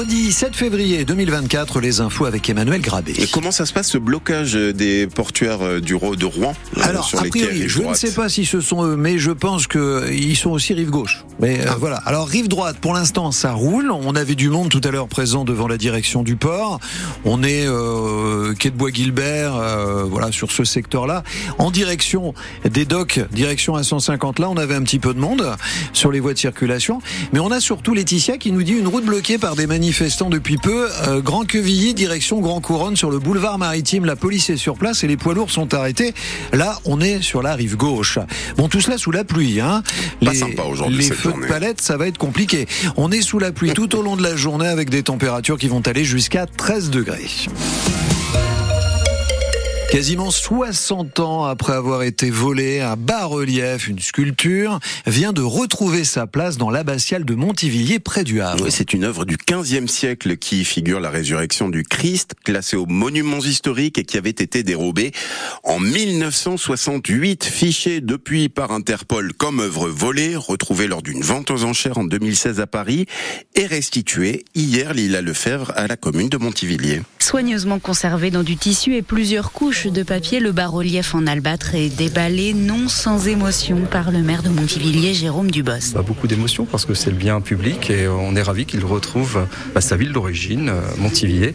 mercredi 7 février 2024, les infos avec Emmanuel Grabé. Et comment ça se passe ce blocage des portuaires euh, du de Rouen euh, Alors, sur a priori, je ne sais pas si ce sont eux, mais je pense qu'ils sont aussi rive gauche. Mais euh, voilà. Alors rive droite, pour l'instant, ça roule. On avait du monde tout à l'heure présent devant la direction du port. On est euh, quai de Bois-Guilbert, voilà sur ce secteur-là, en direction des docks, direction à 150. Là, on avait un petit peu de monde sur les voies de circulation, mais on a surtout Laetitia qui nous dit une route bloquée par des manifestants depuis peu. Euh, Grand Quevilly, direction Grand Couronne, sur le boulevard maritime. La police est sur place et les poids lourds sont arrêtés. Là, on est sur la rive gauche. Bon, tout cela sous la pluie. Hein. les, sympa les feux de palette, ça va être compliqué. On est sous la pluie tout au long de la journée avec des températures qui vont aller jusqu'à 13 degrés. Quasiment 60 ans après avoir été volé, un bas-relief, une sculpture, vient de retrouver sa place dans l'abbatiale de Montivilliers près du Havre. Oui, c'est une œuvre du 15e siècle qui figure la résurrection du Christ, classée aux monuments historiques et qui avait été dérobée en 1968, fichée depuis par Interpol comme œuvre volée, retrouvée lors d'une vente aux enchères en 2016 à Paris et restituée hier Lila Lefebvre à la commune de Montivilliers. Soigneusement conservée dans du tissu et plusieurs couches de papier, le bas-relief en albâtre est déballé non sans émotion par le maire de Montivilliers, Jérôme Dubos. Bah, beaucoup d'émotion parce que c'est le bien public et on est ravi qu'il retrouve bah, sa ville d'origine, euh, Montivilliers.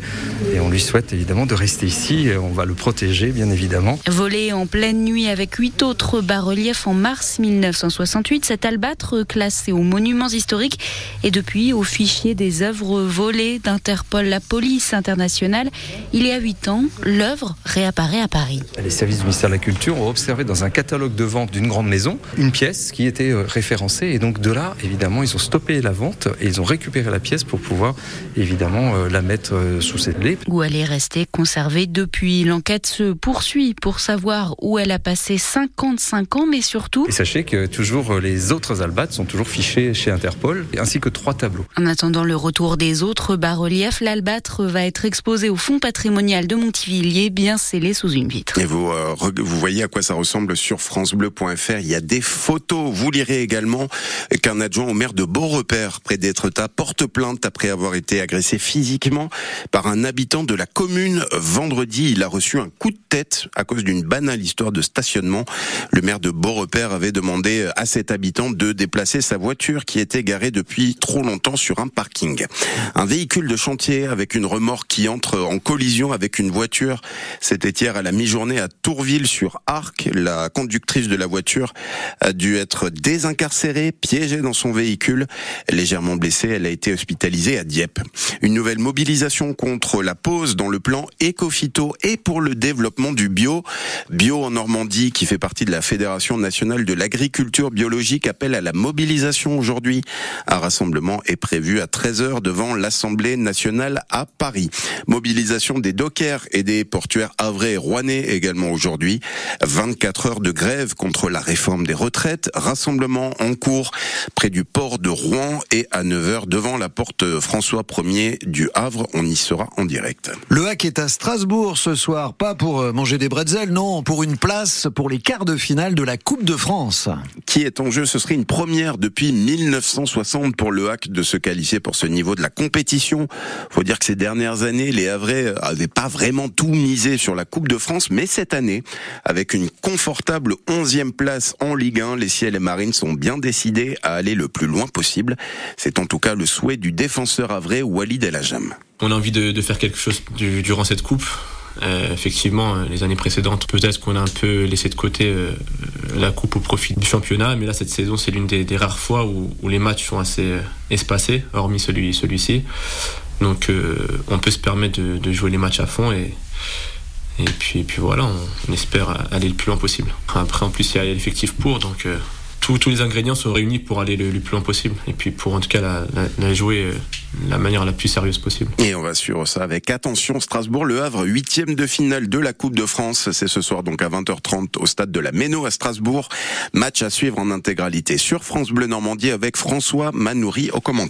Et on lui souhaite évidemment de rester ici et on va le protéger bien évidemment. Volé en pleine nuit avec huit autres bas-reliefs en mars 1968, cet albâtre classé aux monuments historiques et depuis au fichier des œuvres volées d'Interpol, la police internationale. Il y a huit ans, l'œuvre réapparaît à Paris. Les services du ministère de la Culture ont observé dans un catalogue de vente d'une grande maison une pièce qui était euh, référencée et donc de là, évidemment, ils ont stoppé la vente et ils ont récupéré la pièce pour pouvoir évidemment euh, la mettre euh, sous cette clé. Où elle est restée conservée depuis. L'enquête se poursuit pour savoir où elle a passé 55 ans, mais surtout. Et sachez que toujours les autres albates sont toujours fichés chez Interpol, ainsi que trois tableaux. En attendant le retour des autres bas-reliefs, l'albâtre va être exposé au fonds patrimonial de Montivilliers, bien scellé sous Et vous, euh, vous voyez à quoi ça ressemble sur francebleu.fr. Il y a des photos. Vous lirez également qu'un adjoint au maire de Beaurepaire, près d'Étretat, porte plainte après avoir été agressé physiquement par un habitant de la commune vendredi. Il a reçu un coup de tête à cause d'une banale histoire de stationnement. Le maire de Beaurepaire avait demandé à cet habitant de déplacer sa voiture qui était garée depuis trop longtemps sur un parking. Un véhicule de chantier avec une remorque qui entre en collision avec une voiture. C'était hier à la mi-journée à Tourville-sur-Arc. La conductrice de la voiture a dû être désincarcérée, piégée dans son véhicule. Légèrement blessée, elle a été hospitalisée à Dieppe. Une nouvelle mobilisation contre la pause dans le plan Ecofito et pour le développement du bio. Bio en Normandie, qui fait partie de la Fédération nationale de l'agriculture biologique, appelle à la mobilisation aujourd'hui. Un rassemblement est prévu à 13h devant l'Assemblée nationale à Paris. Mobilisation des dockers et des portuaires havrais Rouennais également aujourd'hui. 24 heures de grève contre la réforme des retraites. Rassemblement en cours près du port de Rouen et à 9h devant la porte François 1er du Havre. On y sera en direct. Le hack est à Strasbourg ce soir, pas pour euh, manger des bretzels, non, pour une place pour les quarts de finale de la Coupe de France. Qui est en jeu? Ce serait une première depuis 1960 pour le hack de se qualifier pour ce niveau de la compétition. Faut dire que ces dernières années, les Havrais avaient pas vraiment tout misé sur la Coupe de France, mais cette année, avec une confortable 11e place en Ligue 1, les Ciels et Marines sont bien décidés à aller le plus loin possible. C'est en tout cas le souhait du défenseur avré Walid El Ajam. On a envie de, faire quelque chose durant cette coupe. Euh, effectivement, euh, les années précédentes, peut-être qu'on a un peu laissé de côté euh, la coupe au profit du championnat, mais là cette saison c'est l'une des, rares fois où, les matchs sont assez espacés, hormis celui, celui-ci. Donc on peut se permettre de, de, jouer les matchs à fond et, et puis, voilà, on, espère aller le plus loin possible. Après, en plus, il y a l'effectif pour, donc euh, tous, les ingrédients sont réunis pour aller le, plus loin possible. Et puis pour en tout cas la, jouer euh, la manière la plus sérieuse possible. Et on va suivre ça avec attention. Strasbourg, Le Havre, huitième de finale de la Coupe de France. C'est ce soir donc à 20h30 au stade de la Méno à Strasbourg. Match à suivre en intégralité sur France Bleu Normandie avec François Manoury au commentaire.